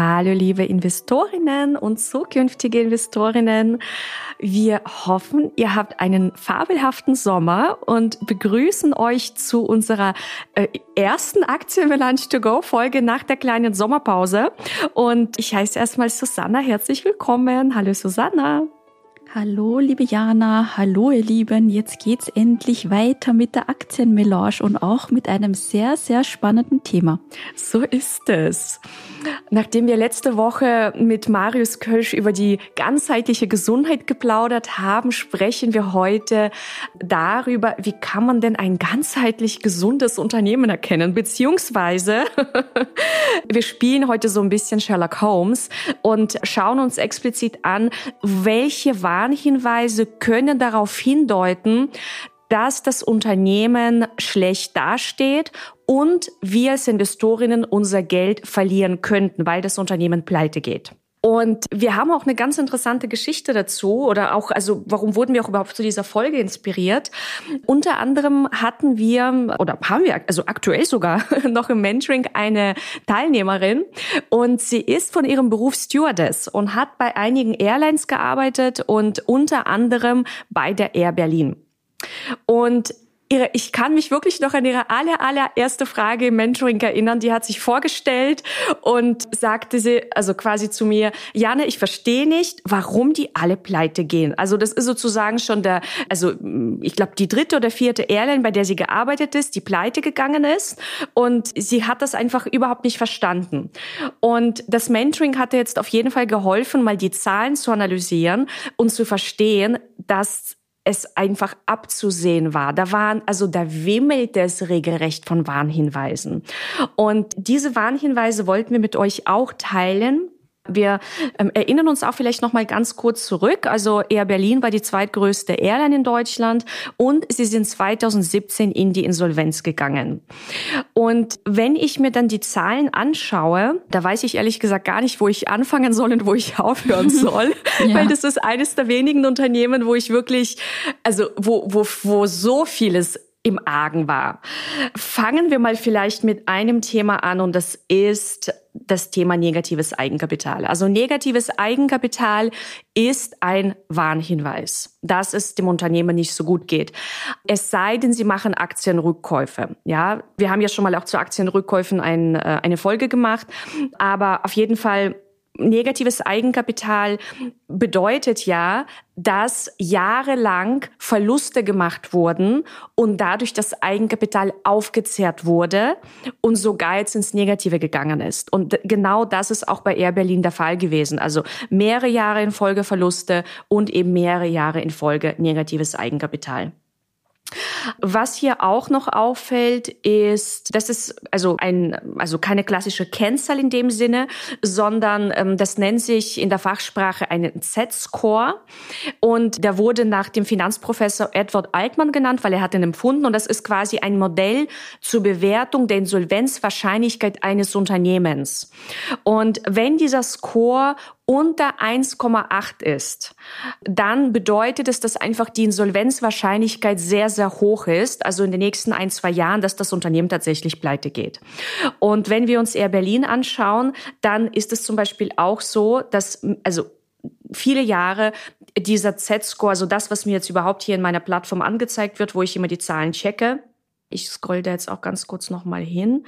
Hallo liebe Investorinnen und zukünftige Investorinnen. Wir hoffen, ihr habt einen fabelhaften Sommer und begrüßen euch zu unserer äh, ersten Aktienmelange to go Folge nach der kleinen Sommerpause. Und ich heiße erstmal Susanna. Herzlich willkommen. Hallo Susanna. Hallo, liebe Jana. Hallo, ihr Lieben. Jetzt geht's endlich weiter mit der Aktienmelange und auch mit einem sehr, sehr spannenden Thema. So ist es. Nachdem wir letzte Woche mit Marius Kölsch über die ganzheitliche Gesundheit geplaudert haben, sprechen wir heute darüber, wie kann man denn ein ganzheitlich gesundes Unternehmen erkennen, beziehungsweise wir spielen heute so ein bisschen Sherlock Holmes und schauen uns explizit an, welche Warnhinweise können darauf hindeuten, dass das Unternehmen schlecht dasteht und wir als Investorinnen unser Geld verlieren könnten, weil das Unternehmen pleite geht. Und wir haben auch eine ganz interessante Geschichte dazu oder auch, also warum wurden wir auch überhaupt zu dieser Folge inspiriert? Unter anderem hatten wir oder haben wir, also aktuell sogar noch im Mentoring eine Teilnehmerin und sie ist von ihrem Beruf Stewardess und hat bei einigen Airlines gearbeitet und unter anderem bei der Air Berlin. Und ihre, ich kann mich wirklich noch an ihre aller, allererste Frage im Mentoring erinnern. Die hat sich vorgestellt und sagte sie, also quasi zu mir, Janne, ich verstehe nicht, warum die alle pleite gehen. Also das ist sozusagen schon der, also ich glaube, die dritte oder vierte Airline, bei der sie gearbeitet ist, die pleite gegangen ist. Und sie hat das einfach überhaupt nicht verstanden. Und das Mentoring hatte jetzt auf jeden Fall geholfen, mal die Zahlen zu analysieren und zu verstehen, dass es einfach abzusehen war. Da waren, also da wimmelte es regelrecht von Warnhinweisen. Und diese Warnhinweise wollten wir mit euch auch teilen. Wir ähm, erinnern uns auch vielleicht noch mal ganz kurz zurück. Also Air Berlin war die zweitgrößte Airline in Deutschland und sie sind 2017 in die Insolvenz gegangen. Und wenn ich mir dann die Zahlen anschaue, da weiß ich ehrlich gesagt gar nicht, wo ich anfangen soll und wo ich aufhören soll, ja. weil das ist eines der wenigen Unternehmen, wo ich wirklich, also wo wo wo so vieles im Argen war. Fangen wir mal vielleicht mit einem Thema an und das ist das Thema negatives Eigenkapital. Also negatives Eigenkapital ist ein Warnhinweis, dass es dem Unternehmen nicht so gut geht. Es sei denn, sie machen Aktienrückkäufe. Ja, wir haben ja schon mal auch zu Aktienrückkäufen ein, äh, eine Folge gemacht, aber auf jeden Fall negatives Eigenkapital bedeutet ja, dass jahrelang Verluste gemacht wurden und dadurch das Eigenkapital aufgezehrt wurde und sogar jetzt ins Negative gegangen ist. Und genau das ist auch bei Air Berlin der Fall gewesen. Also mehrere Jahre in Folge Verluste und eben mehrere Jahre in Folge negatives Eigenkapital. Was hier auch noch auffällt, ist, das ist also ein, also keine klassische Kennzahl in dem Sinne, sondern ähm, das nennt sich in der Fachsprache einen Z-Score und der wurde nach dem Finanzprofessor Edward Altman genannt, weil er hat ihn empfunden und das ist quasi ein Modell zur Bewertung der Insolvenzwahrscheinlichkeit eines Unternehmens. Und wenn dieser Score unter 1,8 ist, dann bedeutet es, dass einfach die Insolvenzwahrscheinlichkeit sehr, sehr hoch ist, also in den nächsten ein, zwei Jahren, dass das Unternehmen tatsächlich pleite geht. Und wenn wir uns Air Berlin anschauen, dann ist es zum Beispiel auch so, dass, also viele Jahre dieser Z-Score, also das, was mir jetzt überhaupt hier in meiner Plattform angezeigt wird, wo ich immer die Zahlen checke. Ich scroll da jetzt auch ganz kurz nochmal hin.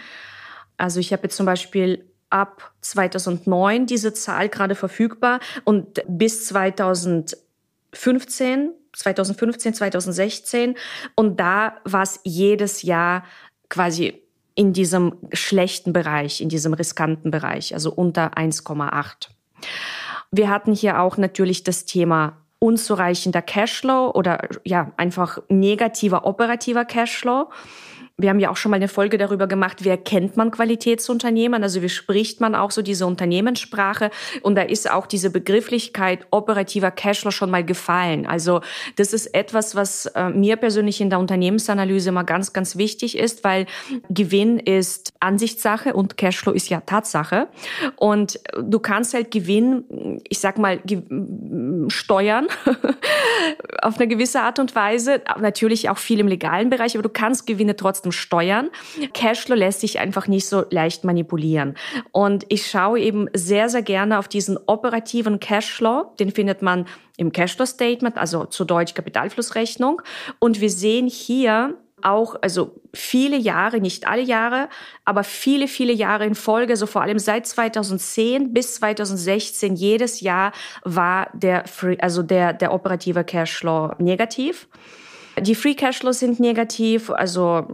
Also ich habe jetzt zum Beispiel ab 2009 diese Zahl gerade verfügbar und bis 2015, 2015, 2016 und da war es jedes Jahr quasi in diesem schlechten Bereich, in diesem riskanten Bereich, also unter 1,8. Wir hatten hier auch natürlich das Thema unzureichender Cashflow oder ja, einfach negativer operativer Cashflow. Wir haben ja auch schon mal eine Folge darüber gemacht, wie erkennt man Qualitätsunternehmen, also wie spricht man auch so diese Unternehmenssprache? Und da ist auch diese Begrifflichkeit operativer Cashflow schon mal gefallen. Also das ist etwas, was äh, mir persönlich in der Unternehmensanalyse immer ganz, ganz wichtig ist, weil Gewinn ist Ansichtssache und Cashflow ist ja Tatsache. Und du kannst halt Gewinn, ich sag mal, steuern auf eine gewisse Art und Weise, natürlich auch viel im legalen Bereich, aber du kannst Gewinne trotzdem trotzdem steuern. Cashflow lässt sich einfach nicht so leicht manipulieren. Und ich schaue eben sehr, sehr gerne auf diesen operativen Cashflow. Den findet man im Cashflow Statement, also zu Deutsch Kapitalflussrechnung. Und wir sehen hier auch, also viele Jahre, nicht alle Jahre, aber viele, viele Jahre in Folge, so vor allem seit 2010 bis 2016, jedes Jahr war der, also der, der operative Cashflow negativ. Die Free Cashflows sind negativ, also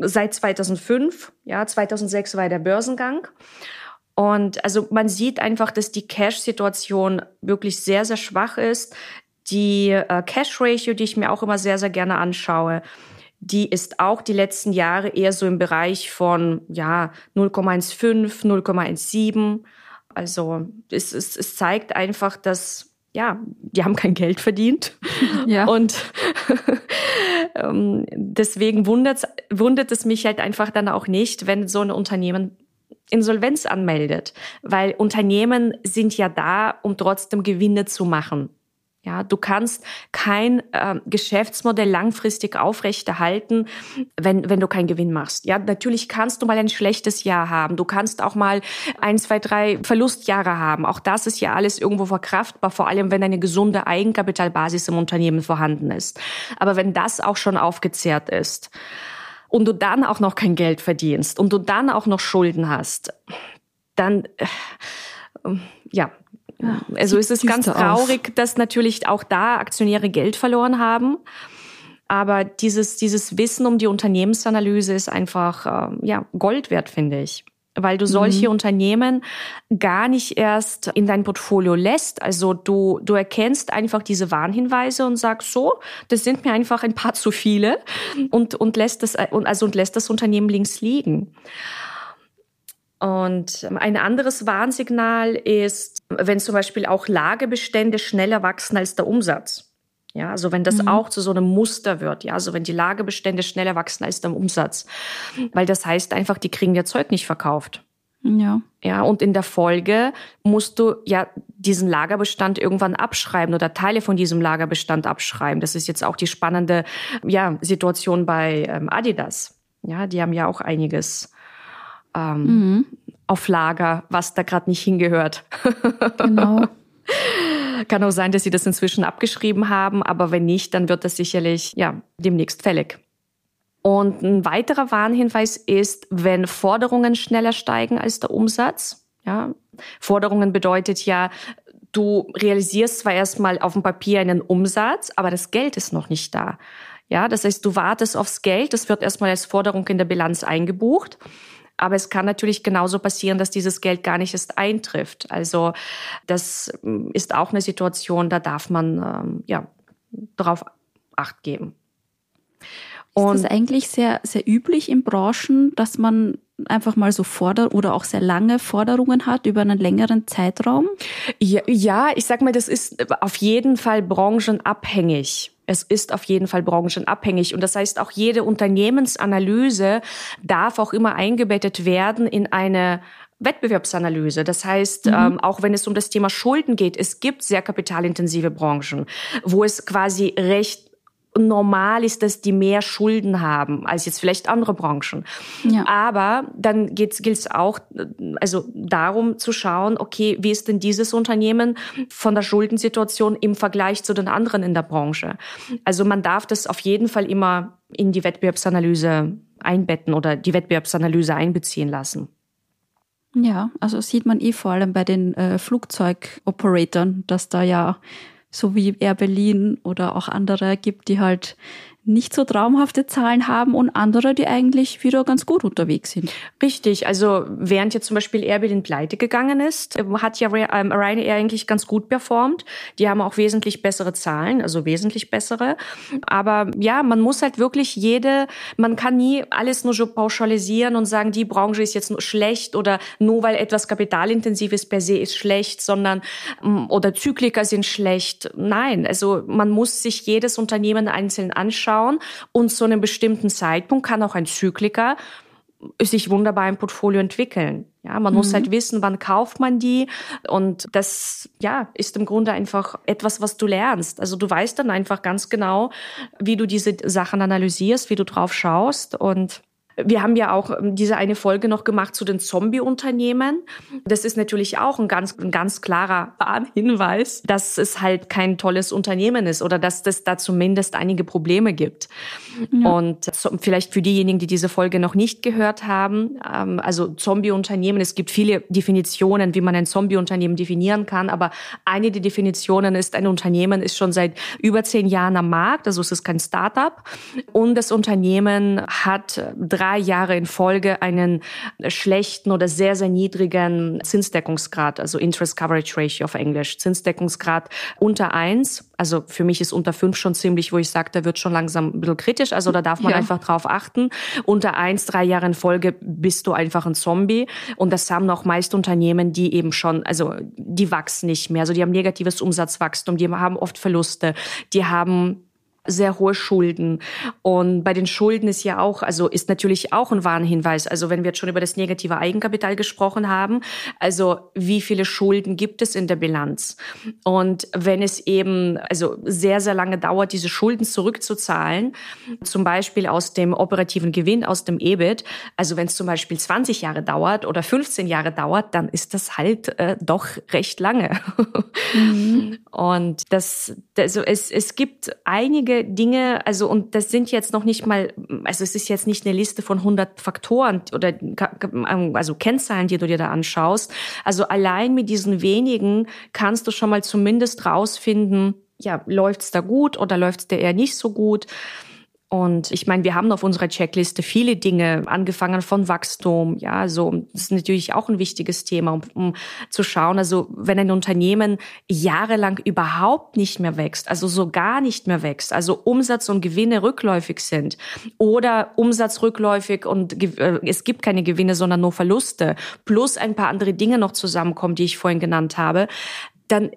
seit 2005. Ja, 2006 war der Börsengang. Und also man sieht einfach, dass die Cash-Situation wirklich sehr, sehr schwach ist. Die äh, Cash-Ratio, die ich mir auch immer sehr, sehr gerne anschaue, die ist auch die letzten Jahre eher so im Bereich von ja 0,15, 0,17. Also es, es, es zeigt einfach, dass ja, die haben kein Geld verdient. Ja. Und deswegen wundert, wundert es mich halt einfach dann auch nicht, wenn so ein Unternehmen Insolvenz anmeldet, weil Unternehmen sind ja da, um trotzdem Gewinne zu machen. Ja, du kannst kein äh, Geschäftsmodell langfristig aufrechterhalten, wenn, wenn du keinen Gewinn machst. Ja, natürlich kannst du mal ein schlechtes Jahr haben. Du kannst auch mal ein, zwei, drei Verlustjahre haben. Auch das ist ja alles irgendwo verkraftbar, vor allem wenn eine gesunde Eigenkapitalbasis im Unternehmen vorhanden ist. Aber wenn das auch schon aufgezehrt ist und du dann auch noch kein Geld verdienst und du dann auch noch Schulden hast, dann, äh, ja, ja, also ist es ganz traurig, auf. dass natürlich auch da Aktionäre Geld verloren haben. Aber dieses, dieses Wissen um die Unternehmensanalyse ist einfach äh, ja, Gold wert, finde ich. Weil du solche mhm. Unternehmen gar nicht erst in dein Portfolio lässt. Also du, du erkennst einfach diese Warnhinweise und sagst so, das sind mir einfach ein paar zu viele und, und lässt das, also und lässt das Unternehmen links liegen. Und ein anderes Warnsignal ist, wenn zum Beispiel auch Lagebestände schneller wachsen als der Umsatz. Ja, also wenn das mhm. auch zu so einem Muster wird, ja, also wenn die Lagebestände schneller wachsen als der Umsatz. Weil das heißt einfach, die kriegen ihr Zeug nicht verkauft. Ja. Ja, und in der Folge musst du ja diesen Lagerbestand irgendwann abschreiben oder Teile von diesem Lagerbestand abschreiben. Das ist jetzt auch die spannende ja, Situation bei ähm, Adidas. Ja, die haben ja auch einiges ähm, mhm. auf Lager, was da gerade nicht hingehört. Genau. Kann auch sein, dass sie das inzwischen abgeschrieben haben, aber wenn nicht, dann wird das sicherlich ja demnächst fällig. Und ein weiterer Warnhinweis ist, wenn Forderungen schneller steigen als der Umsatz. Ja, Forderungen bedeutet ja, du realisierst zwar erstmal auf dem Papier einen Umsatz, aber das Geld ist noch nicht da. Ja, das heißt, du wartest aufs Geld, das wird erstmal als Forderung in der Bilanz eingebucht. Aber es kann natürlich genauso passieren, dass dieses Geld gar nicht erst eintrifft. Also das ähm, ist auch eine Situation, da darf man ähm, ja darauf Acht geben. Und ist das eigentlich sehr, sehr üblich in Branchen, dass man einfach mal so Forder oder auch sehr lange Forderungen hat über einen längeren Zeitraum? Ja, ja, ich sag mal, das ist auf jeden Fall branchenabhängig. Es ist auf jeden Fall branchenabhängig. Und das heißt, auch jede Unternehmensanalyse darf auch immer eingebettet werden in eine Wettbewerbsanalyse. Das heißt, mhm. ähm, auch wenn es um das Thema Schulden geht, es gibt sehr kapitalintensive Branchen, wo es quasi recht normal ist, dass die mehr Schulden haben als jetzt vielleicht andere Branchen. Ja. Aber dann gilt es auch also darum zu schauen, okay, wie ist denn dieses Unternehmen von der Schuldensituation im Vergleich zu den anderen in der Branche? Also man darf das auf jeden Fall immer in die Wettbewerbsanalyse einbetten oder die Wettbewerbsanalyse einbeziehen lassen. Ja, also sieht man eh vor allem bei den äh, Flugzeugoperatoren, dass da ja so wie Air Berlin oder auch andere gibt, die halt nicht so traumhafte Zahlen haben und andere, die eigentlich wieder ganz gut unterwegs sind. Richtig. Also während jetzt zum Beispiel in Pleite gegangen ist, hat ja ähm, Ryanair eigentlich ganz gut performt. Die haben auch wesentlich bessere Zahlen, also wesentlich bessere. Aber ja, man muss halt wirklich jede, man kann nie alles nur so pauschalisieren und sagen, die Branche ist jetzt nur schlecht oder nur weil etwas kapitalintensiv ist per se ist schlecht, sondern mm, oder Zykliker sind schlecht. Nein, also man muss sich jedes Unternehmen einzeln anschauen und zu einem bestimmten Zeitpunkt kann auch ein Zykliker sich wunderbar im Portfolio entwickeln. Ja, man mhm. muss halt wissen, wann kauft man die und das ja ist im Grunde einfach etwas, was du lernst. Also du weißt dann einfach ganz genau, wie du diese Sachen analysierst, wie du drauf schaust und wir haben ja auch ähm, diese eine Folge noch gemacht zu den Zombie-Unternehmen. Das ist natürlich auch ein ganz, ein ganz klarer Hinweis, dass es halt kein tolles Unternehmen ist oder dass es da zumindest einige Probleme gibt. Ja. Und vielleicht für diejenigen, die diese Folge noch nicht gehört haben, ähm, also Zombie-Unternehmen, es gibt viele Definitionen, wie man ein Zombie-Unternehmen definieren kann, aber eine der Definitionen ist, ein Unternehmen ist schon seit über zehn Jahren am Markt, also es ist kein Startup und das Unternehmen hat drei drei Jahre in Folge einen schlechten oder sehr, sehr niedrigen Zinsdeckungsgrad, also Interest Coverage Ratio auf Englisch, Zinsdeckungsgrad unter eins. Also für mich ist unter fünf schon ziemlich, wo ich sage, da wird schon langsam ein bisschen kritisch. Also da darf man ja. einfach drauf achten. Unter eins, drei Jahre in Folge bist du einfach ein Zombie. Und das haben auch meist Unternehmen, die eben schon, also die wachsen nicht mehr. Also die haben negatives Umsatzwachstum, die haben oft Verluste, die haben sehr hohe Schulden. Und bei den Schulden ist ja auch, also ist natürlich auch ein Warnhinweis. Also wenn wir jetzt schon über das negative Eigenkapital gesprochen haben, also wie viele Schulden gibt es in der Bilanz? Und wenn es eben, also sehr, sehr lange dauert, diese Schulden zurückzuzahlen, zum Beispiel aus dem operativen Gewinn, aus dem EBIT, also wenn es zum Beispiel 20 Jahre dauert oder 15 Jahre dauert, dann ist das halt äh, doch recht lange. Mhm. Und das, also es, es gibt einige einige Dinge, also und das sind jetzt noch nicht mal, also es ist jetzt nicht eine Liste von 100 Faktoren oder also Kennzahlen, die du dir da anschaust. Also allein mit diesen wenigen kannst du schon mal zumindest rausfinden, ja, läuft's da gut oder läuft's da eher nicht so gut? Und ich meine, wir haben auf unserer Checkliste viele Dinge, angefangen von Wachstum. Ja, also das ist natürlich auch ein wichtiges Thema, um, um zu schauen. Also wenn ein Unternehmen jahrelang überhaupt nicht mehr wächst, also so gar nicht mehr wächst, also Umsatz und Gewinne rückläufig sind oder Umsatz rückläufig und äh, es gibt keine Gewinne, sondern nur Verluste, plus ein paar andere Dinge noch zusammenkommen, die ich vorhin genannt habe, dann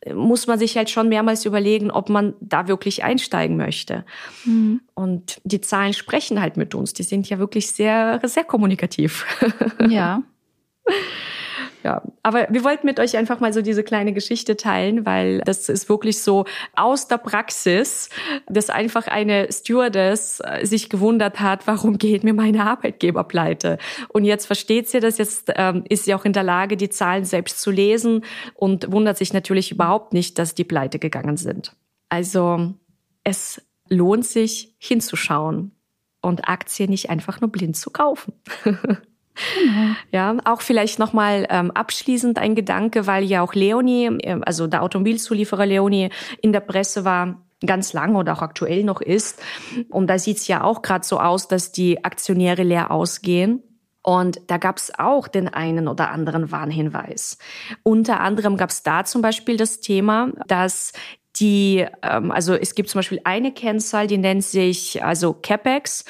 äh, muss man sich halt schon mehrmals überlegen, ob man da wirklich einsteigen möchte. Mhm. Und die Zahlen sprechen halt mit uns. Die sind ja wirklich sehr, sehr kommunikativ. Ja. Ja, aber wir wollten mit euch einfach mal so diese kleine Geschichte teilen, weil das ist wirklich so aus der Praxis, dass einfach eine Stewardess äh, sich gewundert hat, warum geht mir meine Arbeitgeber pleite? Und jetzt versteht sie das, jetzt ähm, ist sie auch in der Lage, die Zahlen selbst zu lesen und wundert sich natürlich überhaupt nicht, dass die pleite gegangen sind. Also es lohnt sich hinzuschauen und Aktien nicht einfach nur blind zu kaufen. Genau. Ja, auch vielleicht nochmal ähm, abschließend ein Gedanke, weil ja auch Leonie, äh, also der Automobilzulieferer Leonie, in der Presse war, ganz lange oder auch aktuell noch ist. Und da sieht's ja auch gerade so aus, dass die Aktionäre leer ausgehen. Und da gab's auch den einen oder anderen Warnhinweis. Unter anderem gab's da zum Beispiel das Thema, dass die, ähm, also es gibt zum Beispiel eine Kennzahl, die nennt sich also CapEx,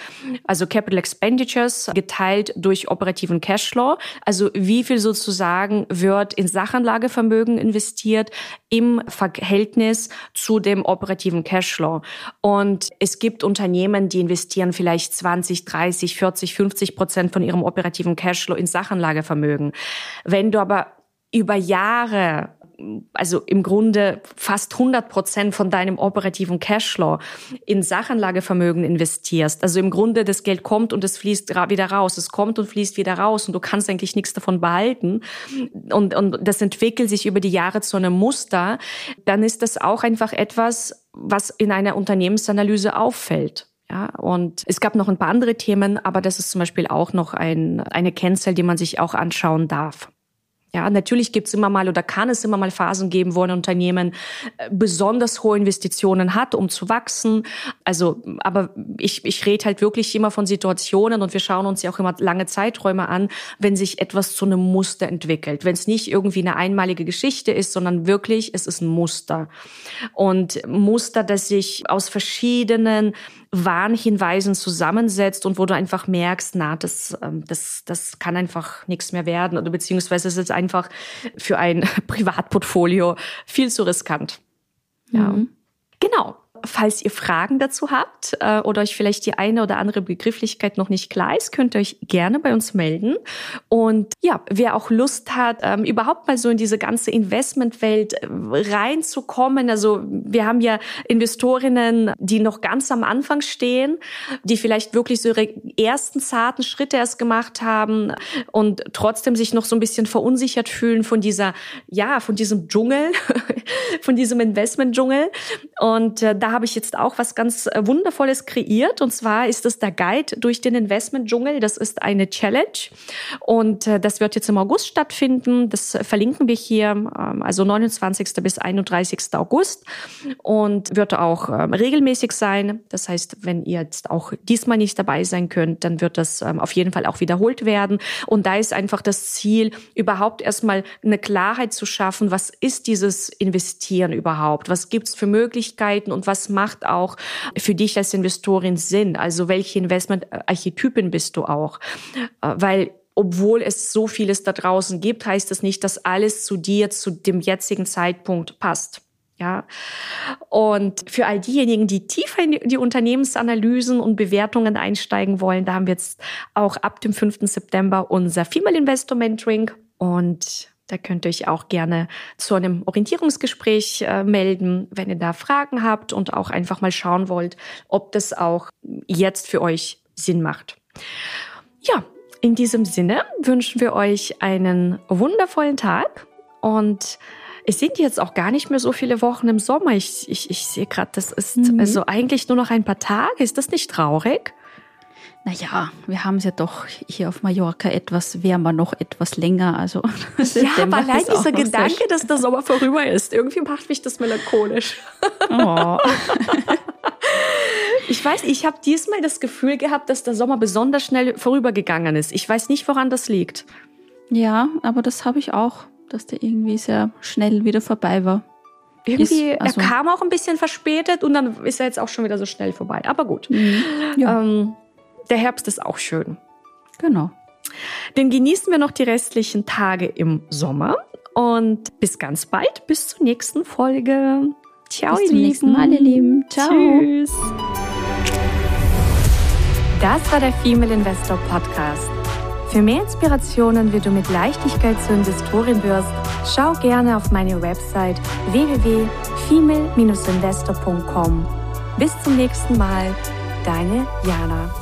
also Capital Expenditures, geteilt durch operativen Cashflow. Also wie viel sozusagen wird in Sachanlagevermögen investiert im Verhältnis zu dem operativen Cashflow. Und es gibt Unternehmen, die investieren vielleicht 20, 30, 40, 50 Prozent von ihrem operativen Cashflow in Sachanlagevermögen. Wenn du aber über Jahre also im Grunde fast 100 Prozent von deinem operativen Cashflow in Sachanlagevermögen investierst. Also im Grunde das Geld kommt und es fließt wieder raus. Es kommt und fließt wieder raus und du kannst eigentlich nichts davon behalten. Und, und das entwickelt sich über die Jahre zu einem Muster. Dann ist das auch einfach etwas, was in einer Unternehmensanalyse auffällt. Ja, und es gab noch ein paar andere Themen, aber das ist zum Beispiel auch noch ein, eine Kennzahl, die man sich auch anschauen darf. Ja, natürlich gibt es immer mal oder kann es immer mal Phasen geben, wo ein Unternehmen äh, besonders hohe Investitionen hat, um zu wachsen. Also, aber ich, ich rede halt wirklich immer von Situationen und wir schauen uns ja auch immer lange Zeiträume an, wenn sich etwas zu einem Muster entwickelt. Wenn es nicht irgendwie eine einmalige Geschichte ist, sondern wirklich, es ist ein Muster. Und Muster, das sich aus verschiedenen Warnhinweisen zusammensetzt und wo du einfach merkst, na, das, ähm, das, das kann einfach nichts mehr werden oder beziehungsweise es ist einfach für ein Privatportfolio viel zu riskant. Ja. Mhm. Genau falls ihr Fragen dazu habt äh, oder euch vielleicht die eine oder andere Begrifflichkeit noch nicht klar ist, könnt ihr euch gerne bei uns melden. Und ja, wer auch Lust hat, ähm, überhaupt mal so in diese ganze Investmentwelt äh, reinzukommen. Also wir haben ja Investorinnen, die noch ganz am Anfang stehen, die vielleicht wirklich so ihre ersten zarten Schritte erst gemacht haben und trotzdem sich noch so ein bisschen verunsichert fühlen von dieser, ja, von diesem Dschungel, von diesem Investment-Dschungel. Und äh, da habe ich jetzt auch was ganz äh, Wundervolles kreiert. Und zwar ist es der Guide durch den Investment-Dschungel. Das ist eine Challenge. Und äh, das wird jetzt im August stattfinden. Das verlinken wir hier, ähm, also 29. bis 31. August. Und wird auch ähm, regelmäßig sein. Das heißt, wenn ihr jetzt auch diesmal nicht dabei sein könnt, dann wird das ähm, auf jeden Fall auch wiederholt werden. Und da ist einfach das Ziel, überhaupt erstmal eine Klarheit zu schaffen, was ist dieses Investieren überhaupt? Was gibt's für Möglichkeiten und was was macht auch für dich als Investorin Sinn? Also welche Investmentarchetypen bist du auch? Äh, weil obwohl es so vieles da draußen gibt, heißt das nicht, dass alles zu dir zu dem jetzigen Zeitpunkt passt. Ja. Und für all diejenigen, die tiefer in die Unternehmensanalysen und Bewertungen einsteigen wollen, da haben wir jetzt auch ab dem 5. September unser Female Investor Mentoring und da könnt ihr euch auch gerne zu einem Orientierungsgespräch äh, melden, wenn ihr da Fragen habt und auch einfach mal schauen wollt, ob das auch jetzt für euch Sinn macht. Ja, in diesem Sinne wünschen wir euch einen wundervollen Tag und es sind jetzt auch gar nicht mehr so viele Wochen im Sommer. Ich, ich, ich sehe gerade, das ist mhm. also eigentlich nur noch ein paar Tage. Ist das nicht traurig? Naja, wir haben es ja doch hier auf Mallorca etwas wärmer, noch etwas länger. Also ja, aber allein dieser Gedanke, dass der Sommer vorüber ist, irgendwie macht mich das melancholisch. Oh. ich weiß, ich habe diesmal das Gefühl gehabt, dass der Sommer besonders schnell vorübergegangen ist. Ich weiß nicht, woran das liegt. Ja, aber das habe ich auch, dass der irgendwie sehr schnell wieder vorbei war. Irgendwie, ist, also er kam auch ein bisschen verspätet und dann ist er jetzt auch schon wieder so schnell vorbei. Aber gut. Mhm. Ja. Ähm, der Herbst ist auch schön. Genau. Den genießen wir noch die restlichen Tage im Sommer und bis ganz bald, bis zur nächsten Folge. Ciao, bis ihr zum Lieben. nächsten Mal, ihr Lieben. Ciao. Tschüss. Das war der Female Investor Podcast. Für mehr Inspirationen, wie du mit Leichtigkeit zur Investorin wirst, schau gerne auf meine Website www.female-investor.com. Bis zum nächsten Mal, deine Jana.